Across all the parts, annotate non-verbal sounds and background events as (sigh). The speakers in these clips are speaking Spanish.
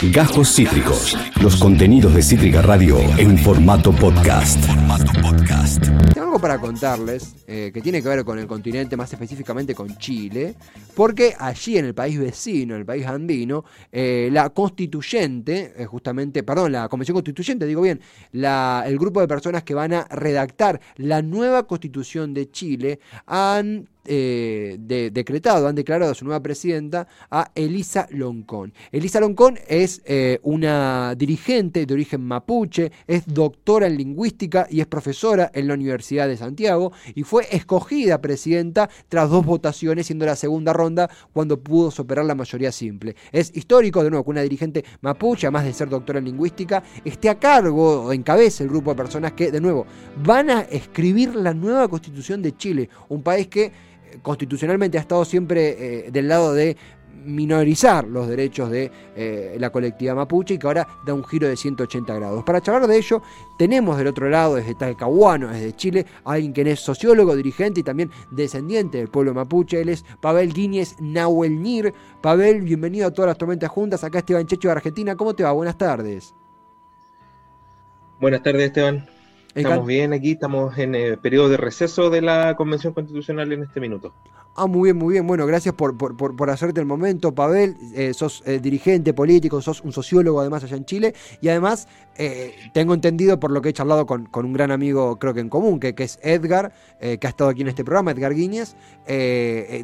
Gajos Cítricos. Los contenidos de Cítrica Radio en formato podcast. Tengo algo para contarles eh, que tiene que ver con el continente, más específicamente con Chile, porque allí en el país vecino, en el país andino, eh, la constituyente, eh, justamente, perdón, la convención constituyente, digo bien, el grupo de personas que van a redactar la nueva constitución de Chile han eh, decretado, han declarado a su nueva presidenta, a Elisa Loncón. Elisa Loncón es eh, una dirigente de origen mapuche, es doctora en lingüística y es profesora en la Universidad de Santiago y fue escogida presidenta tras dos votaciones, siendo la segunda ronda cuando pudo superar la mayoría simple. Es histórico, de nuevo, que una dirigente mapuche, además de ser doctora en lingüística, esté a cargo o encabece el grupo de personas que, de nuevo, van a escribir la nueva constitución de Chile, un país que constitucionalmente ha estado siempre eh, del lado de minorizar los derechos de eh, la colectividad mapuche y que ahora da un giro de 180 grados. Para charlar de ello, tenemos del otro lado, desde Talcahuano, desde Chile, alguien que es sociólogo, dirigente y también descendiente del pueblo mapuche. Él es Pavel Guíñez Nahuelnir. Pavel, bienvenido a todas las tormentas juntas. Acá Esteban Checho de Argentina. ¿Cómo te va? Buenas tardes. Buenas tardes, Esteban. Estamos bien aquí, estamos en el periodo de receso de la Convención Constitucional en este minuto. Ah, muy bien, muy bien. Bueno, gracias por, por, hacerte el momento, Pavel. Eh, sos eh, dirigente político, sos un sociólogo además allá en Chile. Y además, eh, tengo entendido por lo que he charlado con, un gran amigo, creo que en común, que, que es Edgar, que ha estado aquí en este programa, Edgar Guíñez,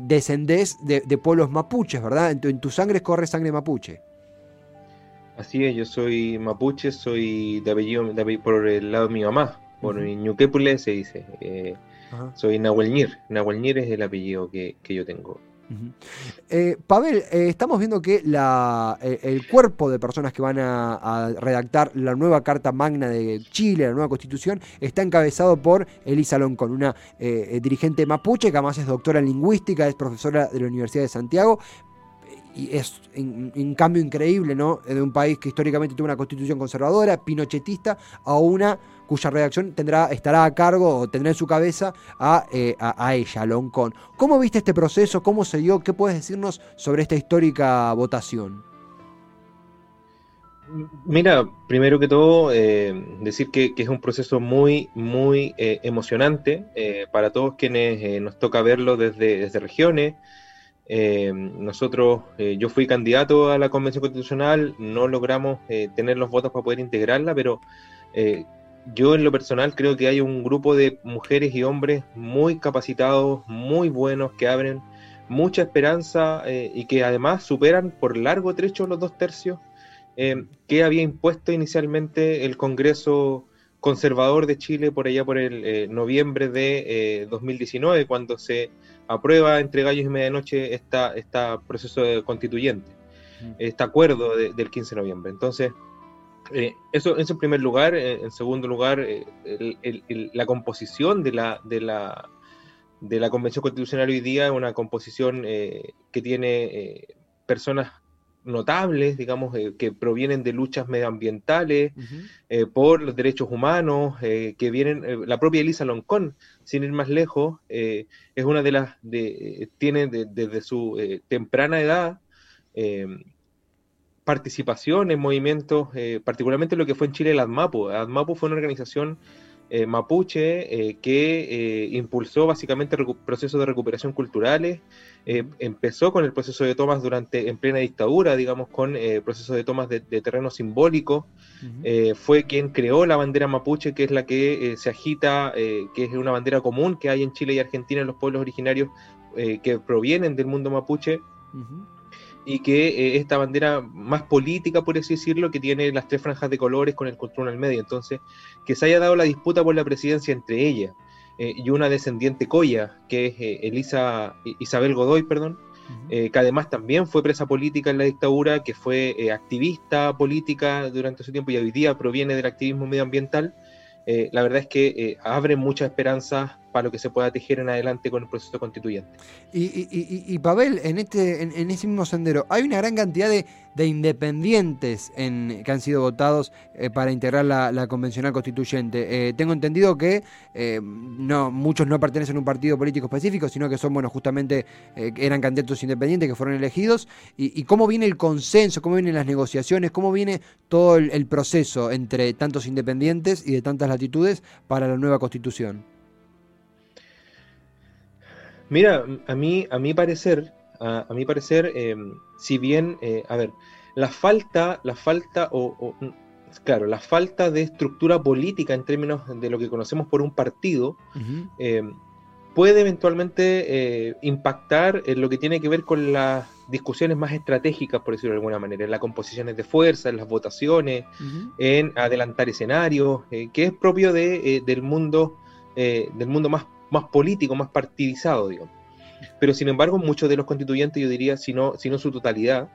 descendés de, pueblos mapuches, ¿verdad? En tu, en tu sangre corre sangre mapuche. Así es, yo soy mapuche, soy de apellido, por el lado de mi mamá, por uh se dice. Eh, soy Nahuelñir, Nahuelñir es el apellido que, yo tengo. Eh, Pavel, eh, estamos viendo que la, el cuerpo de personas que van a, redactar la nueva Carta Magna de Chile, la nueva Constitución, está encabezado por Elisa Loncón, una dirigente mapuche que además es doctora en lingüística, es profesora de la Universidad de Santiago, y es un cambio increíble, ¿no? De un país que históricamente tuvo una constitución conservadora, pinochetista, a una cuya redacción tendrá, estará a cargo o tendrá en su cabeza a, eh, a, ella, Loncón. ¿Cómo viste este proceso? ¿Cómo se dio? ¿Qué puedes decirnos sobre esta histórica votación? Mira, primero que todo, eh, decir que, es un proceso muy, muy eh, emocionante para todos quienes nos toca verlo desde, desde regiones, eh, nosotros, eh, yo fui candidato a la Convención Constitucional, no logramos eh, tener los votos para poder integrarla, pero yo en lo personal creo que hay un grupo de mujeres y hombres muy capacitados, muy buenos, que abren mucha esperanza y que además superan por largo trecho los dos tercios que había impuesto inicialmente el Congreso conservador de Chile por allá por el noviembre de 2019, cuando se aprueba entre gallos y medianoche esta, esta proceso constituyente, este acuerdo del 15 de noviembre. Entonces, eh, eso, en primer lugar. Eh, en segundo lugar, eh, la composición de la, de, la, de la Convención Constitucional hoy día es una composición que tiene personas notables, digamos, eh, que provienen de luchas medioambientales, eh, por los derechos humanos, eh, que vienen, la propia Elisa Loncón, sin ir más lejos, es una de las, de, tiene desde su temprana edad participación en movimientos, particularmente lo que fue en Chile el ADMAPO. ADMAPO fue una organización eh, mapuche eh, que eh, impulsó básicamente procesos de recuperación culturales. empezó con el proceso de tomas durante en plena dictadura, digamos, con procesos de tomas de, terreno simbólico. fue quien creó la bandera mapuche, que es la que se agita, que es una bandera común que hay en Chile y Argentina en los pueblos originarios que provienen del mundo mapuche y que eh, esta bandera más política, por así decirlo, que tiene las tres franjas de colores con el control al medio. Entonces, que se haya dado la disputa por la presidencia entre ella eh, y una descendiente coya, que es eh, Elisa, Isabel Godoy, perdón, que además también fue presa política en la dictadura, que fue activista política durante su tiempo y hoy día proviene del activismo medioambiental. la verdad es que abre muchas esperanzas para lo que se pueda tejer en adelante con el proceso constituyente. Y, Pavel, en, este, en, ese mismo sendero, hay una gran cantidad de, independientes en, que han sido votados eh, para integrar la, convencional constituyente. Eh, tengo entendido que eh, muchos no pertenecen a un partido político específico, sino que son, bueno, justamente eran candidatos independientes que fueron elegidos. Y, cómo viene el consenso, cómo vienen las negociaciones, cómo viene todo el proceso entre tantos independientes y de tantas latitudes para la nueva constitución. Mira, a mí, a mi parecer, a, mi parecer, em, si bien, eh, a ver, la falta, la falta, o, claro, la falta de estructura política en términos de lo que conocemos por un partido, em, puede eventualmente eh, impactar en lo que tiene que ver con las discusiones más estratégicas, por decirlo de alguna manera, en las composiciones de fuerza, en las votaciones, en adelantar escenarios, eh, que es propio de, del mundo, del mundo más más político, más partidizado, digamos. Pero sin embargo, muchos de los constituyentes, yo diría, si no, su totalidad,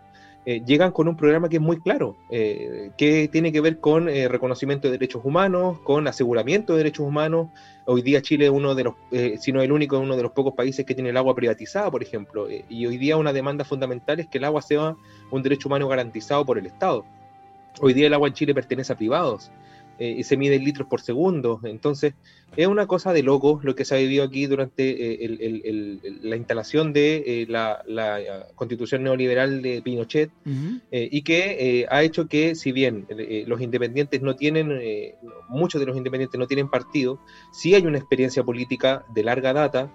eh, llegan con un programa que es muy claro, eh, que tiene que ver con eh, reconocimiento de derechos humanos, con aseguramiento de derechos humanos. Hoy día Chile es uno de los, si no el único, uno de los pocos países que tiene el agua privatizada, por ejemplo. y hoy día una demanda fundamental es que el agua sea un derecho humano garantizado por el Estado. Hoy día el agua en Chile pertenece a privados y se mide en litros por segundo. Entonces, es una cosa de loco lo que se ha vivido aquí durante eh, la instalación de eh, la, eh, constitución neoliberal de Pinochet y que ha hecho que, si bien los independientes no tienen, muchos de los independientes no tienen partido, sí hay una experiencia política de larga data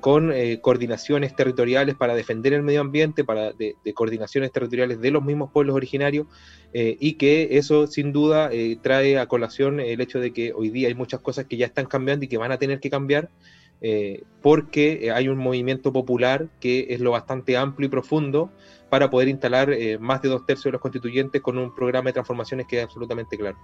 con coordinaciones territoriales para defender el medio ambiente, para de, coordinaciones territoriales de los mismos pueblos originarios y que eso sin duda trae a colación el hecho de que hoy día hay muchas cosas que ya están cambiando y que van a tener que cambiar eh, porque hay un movimiento popular que es lo bastante amplio y profundo para poder instalar eh, más de dos tercios de los constituyentes con un programa de transformaciones que es absolutamente claro.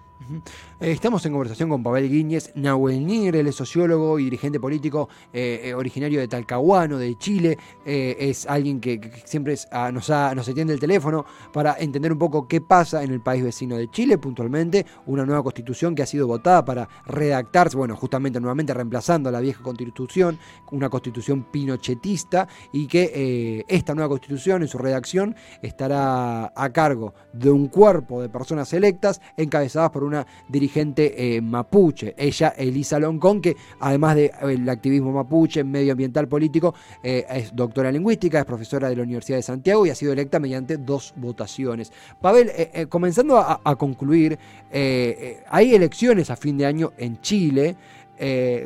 Eh, estamos en conversación con Pavel Guíñez, Nahuel Nigre, es sociólogo y dirigente político eh, originario de Talcahuano, de Chile. es alguien que, siempre ah, nos, ha, nos el teléfono para entender un poco qué pasa en el país vecino de Chile, puntualmente, una nueva constitución que ha sido votada para redactarse, bueno, justamente nuevamente reemplazando a la vieja constitución, una constitución pinochetista, y que esta nueva constitución en su redacción estará a cargo de un cuerpo de personas electas encabezadas por una dirigente eh, mapuche, ella Elisa Loncón, que además del activismo mapuche, medioambiental político, eh, es doctora en lingüística, es profesora de la Universidad de Santiago y ha sido electa mediante dos votaciones. Pavel, eh, comenzando a, concluir, hay elecciones a fin de año en Chile.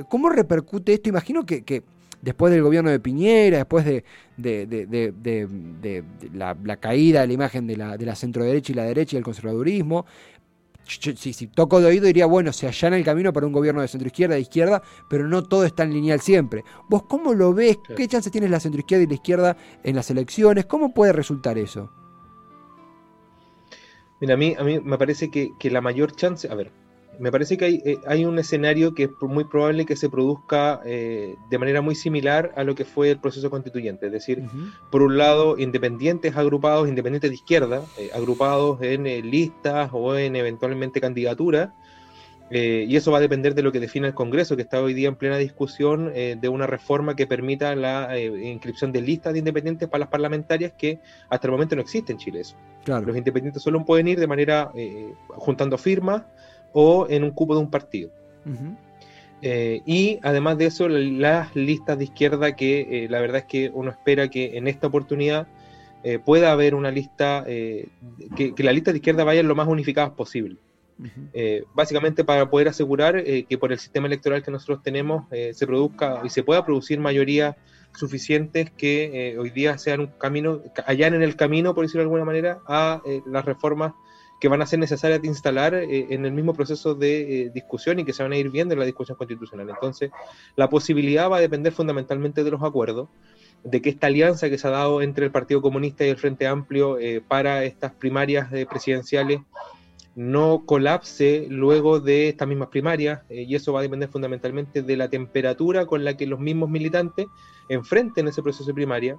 ¿Cómo repercute esto? Imagino que después del gobierno de Piñera, después de, la, caída de la imagen de la, de la centroderecha y la derecha y el conservadurismo, si, toco de oído diría, bueno, se allana el camino para un gobierno de centroizquierda, de izquierda, pero no todo está en lineal siempre. ¿Vos cómo lo ves? ¿Qué chance tienes la centroizquierda y la izquierda en las elecciones? ¿Cómo puede resultar eso? Mira, a mí, a mí me parece que, que la mayor chance, a ver, me parece que hay, eh, hay, un escenario que es muy probable que se produzca eh, de manera muy similar a lo que fue el proceso constituyente. Es decir, por un lado, independientes agrupados, independientes de izquierda, eh, agrupados en listas o en eventualmente candidaturas. y eso va a depender de lo que define el Congreso, que está hoy día en plena discusión de una reforma que permita la inscripción de listas de independientes para las parlamentarias que hasta el momento no existe en Chile. Los independientes solo pueden ir de manera juntando firmas o en un cupo de un partido. Eh, y además de eso, las listas de izquierda que eh, la verdad es que uno espera que en esta oportunidad eh, pueda haber una lista, que, que, la lista de izquierda vaya lo más unificadas posible. básicamente para poder asegurar que por el sistema electoral que nosotros tenemos se produzca y se pueda producir mayorías suficientes que hoy día sean un camino, en el camino, por decirlo de alguna manera, a las reformas que van a ser necesarias de instalar eh, en el mismo proceso de eh, discusión y que se van a ir viendo en la discusión constitucional. Entonces, la posibilidad va a depender fundamentalmente de los acuerdos, de que esta alianza que se ha dado entre el Partido Comunista y el Frente Amplio eh, para estas primarias presidenciales no colapse luego de estas mismas primarias, y eso va a depender fundamentalmente de la temperatura con la que los mismos militantes enfrenten ese proceso de primaria,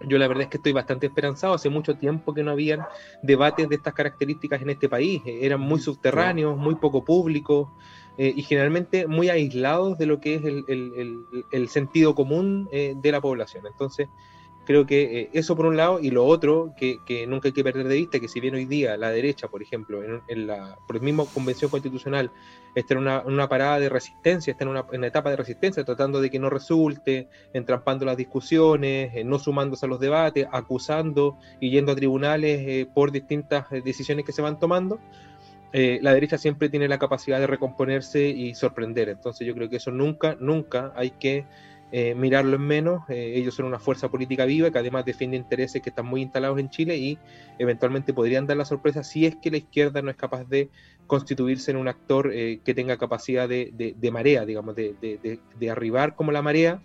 yo la verdad es que estoy bastante esperanzado. Hace mucho tiempo que no habían debates de estas características en este país. Eran muy subterráneos, muy poco públicos. y generalmente muy aislados de lo que es el, sentido común de la población. Entonces, creo que eh, eso por un lado, y lo otro que, nunca hay que perder de vista, que si bien hoy día la derecha, por ejemplo, en, la por el mismo convención constitucional, está en una, parada de resistencia, está en una, etapa de resistencia, tratando de que no resulte, entrampando las discusiones, eh, no sumándose a los debates, acusando y yendo a tribunales eh, por distintas decisiones que se van tomando. la derecha siempre tiene la capacidad de recomponerse y sorprender. Entonces yo creo que eso nunca, nunca hay que eh, mirarlo en menos. Eh, ellos son una fuerza política viva que además defiende intereses que están muy instalados en Chile y eventualmente podrían dar la sorpresa si es que la izquierda no es capaz de constituirse en un actor eh, que tenga capacidad de, marea, digamos, de, arribar como la marea,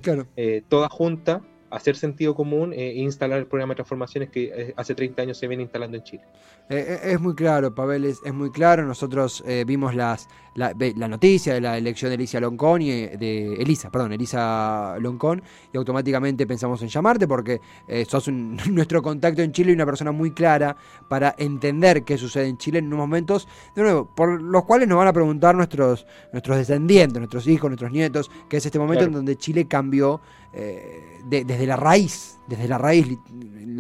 toda junta hacer sentido común e instalar el programa de transformaciones que eh, hace 30 años se viene instalando en Chile. es muy claro, Pavel, es, muy claro. Nosotros vimos las, la, noticia de la elección de Elisa Loncón y de Elisa, perdón, Elisa Loncón, y automáticamente pensamos en llamarte porque sos (laughs) nuestro contacto en Chile y una persona muy clara para entender qué sucede en Chile en unos momentos, de nuevo, por los cuales nos van a preguntar nuestros, nuestros descendientes, nuestros hijos, nuestros nietos, que es este momento en donde Chile cambió desde la raíz, desde la raíz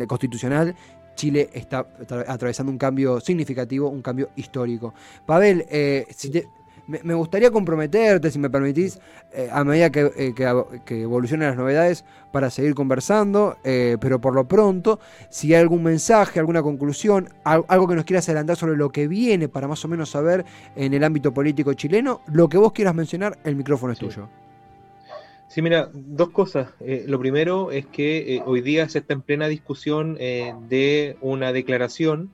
constitucional, Chile está atravesando un cambio significativo, un cambio histórico. Pavel, eh, me, gustaría comprometerte, si me permitís, eh, a medida eh, que, evolucionen las novedades, para seguir conversando, pero por lo pronto, si hay algún mensaje, alguna conclusión, algo que nos quieras adelantar sobre lo que viene para más o menos saber en el ámbito político chileno, lo que vos quieras mencionar, el micrófono es tuyo. Sí, mira, dos cosas. Eh, lo primero es que eh, hoy día se está en plena discusión eh, de una declaración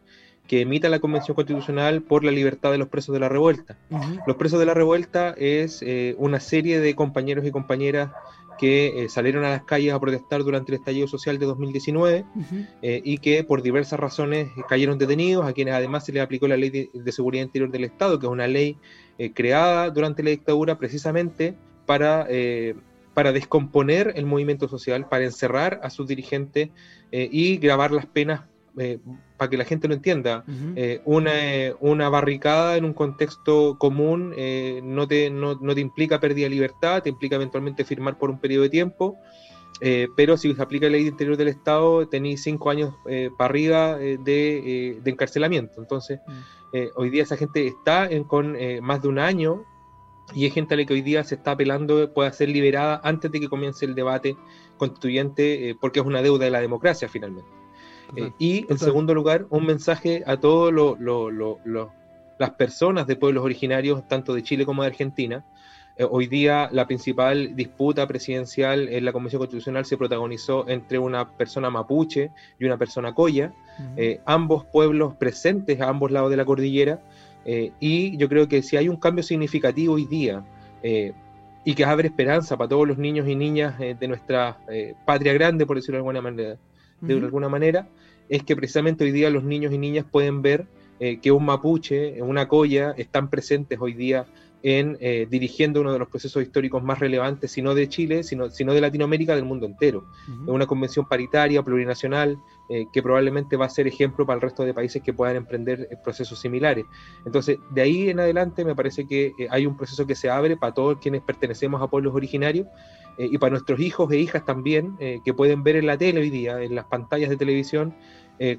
que emita la Convención Constitucional por la libertad de los presos de la revuelta. Los presos de la revuelta es una serie de compañeros y compañeras que salieron a las calles a protestar durante el estallido social de 2019 y que por diversas razones cayeron detenidos, a quienes además se les aplicó la Ley de, de Seguridad Interior del Estado, que es una ley creada durante la dictadura precisamente para para descomponer el movimiento social, para encerrar a sus dirigentes eh, y grabar las penas eh, para que la gente lo entienda. Eh, una, una, barricada en un contexto común no, te, no, te implica pérdida de libertad, te implica eventualmente firmar por un periodo de tiempo. pero si se aplica la ley de interior del Estado, tenéis cinco años para arriba de, encarcelamiento. Entonces, mm. hoy día esa gente está en, con más de un año y hay gente a la que hoy día se está apelando pueda ser liberada antes de que comience el debate constituyente, eh, porque es una deuda de la democracia finalmente. Eh, y en segundo lugar, un mensaje a todas las personas de pueblos originarios, tanto de Chile como de Argentina. Eh, hoy día la principal disputa presidencial en la Convención Constitucional se protagonizó entre una persona mapuche y una persona coya, ambos pueblos presentes a ambos lados de la cordillera, eh, y yo creo que si hay un cambio significativo hoy día eh, y que abre esperanza para todos los niños y niñas eh, de nuestra patria grande, por decirlo de alguna manera, de alguna manera, es que precisamente hoy día los niños y niñas pueden ver que un mapuche, una colla, están presentes hoy día en dirigiendo uno de los procesos históricos más relevantes, si no de Chile, sino, sino de Latinoamérica, del mundo entero. Es una convención paritaria, plurinacional, eh, que probablemente va a ser ejemplo para el resto de países que puedan emprender eh, procesos similares. Entonces, de ahí en adelante me parece que eh, hay un proceso que se abre para todos quienes pertenecemos a pueblos originarios y para nuestros hijos e hijas también, que pueden ver en la tele hoy día, en las pantallas de televisión,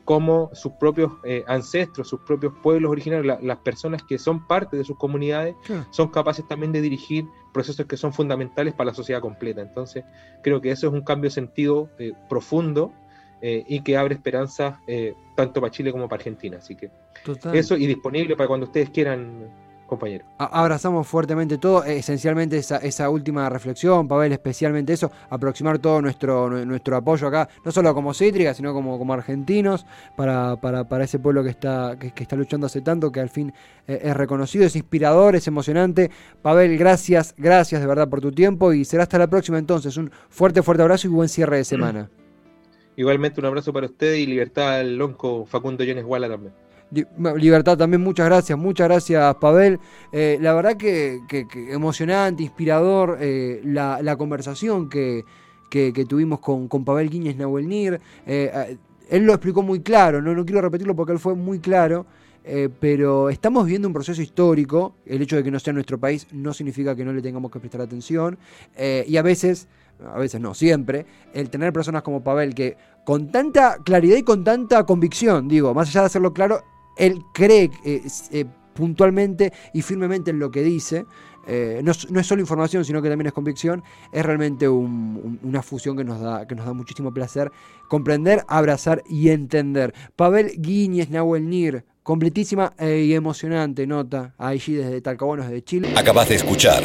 cómo sus propios ancestros, sus propios pueblos originarios, las personas que son parte de sus comunidades, son capaces también de dirigir procesos que son fundamentales para la sociedad completa. Entonces, creo que eso es un cambio de sentido profundo eh, y que abre esperanzas eh, tanto para Chile como para Argentina. Así que eso y disponible para cuando ustedes quieran, compañero. Abrazamos fuertemente todo, eh, esencialmente esa, esa última reflexión, Pavel, especialmente eso, aproximar todo nuestro, nuestro apoyo acá, no solo como cítrica, sino como, como argentinos, para, para, para ese pueblo que está, que, está luchando hace tanto, que al fin es reconocido, es inspirador, es emocionante. Pavel, gracias, gracias de verdad por tu tiempo y será hasta la próxima entonces. Un fuerte, fuerte abrazo y buen cierre de semana. Igualmente un abrazo para usted y libertad al lonco Facundo Jones Guala también. Libertad también, muchas gracias, muchas gracias Pavel. Eh, la verdad que, emocionante, inspirador eh, la, conversación que, tuvimos con, con Pavel Guiñez Nahuelnir. Eh, él lo explicó muy claro, no, no quiero repetirlo porque él fue muy claro. eh, pero estamos viviendo un proceso histórico. El hecho de que no sea nuestro país no significa que no le tengamos que prestar atención. Eh, y a veces, a veces no, siempre, el tener personas como Pavel que con tanta claridad y con tanta convicción, digo, más allá de hacerlo claro, él cree eh, puntualmente y firmemente en lo que dice. no, es solo información, sino que también es convicción, es realmente una fusión que nos, da, que nos da muchísimo placer comprender, abrazar y entender. Pavel Guiñez Nahuel Nir, completísima y emocionante nota allí desde Talcahuano, desde Chile. Acabas de escuchar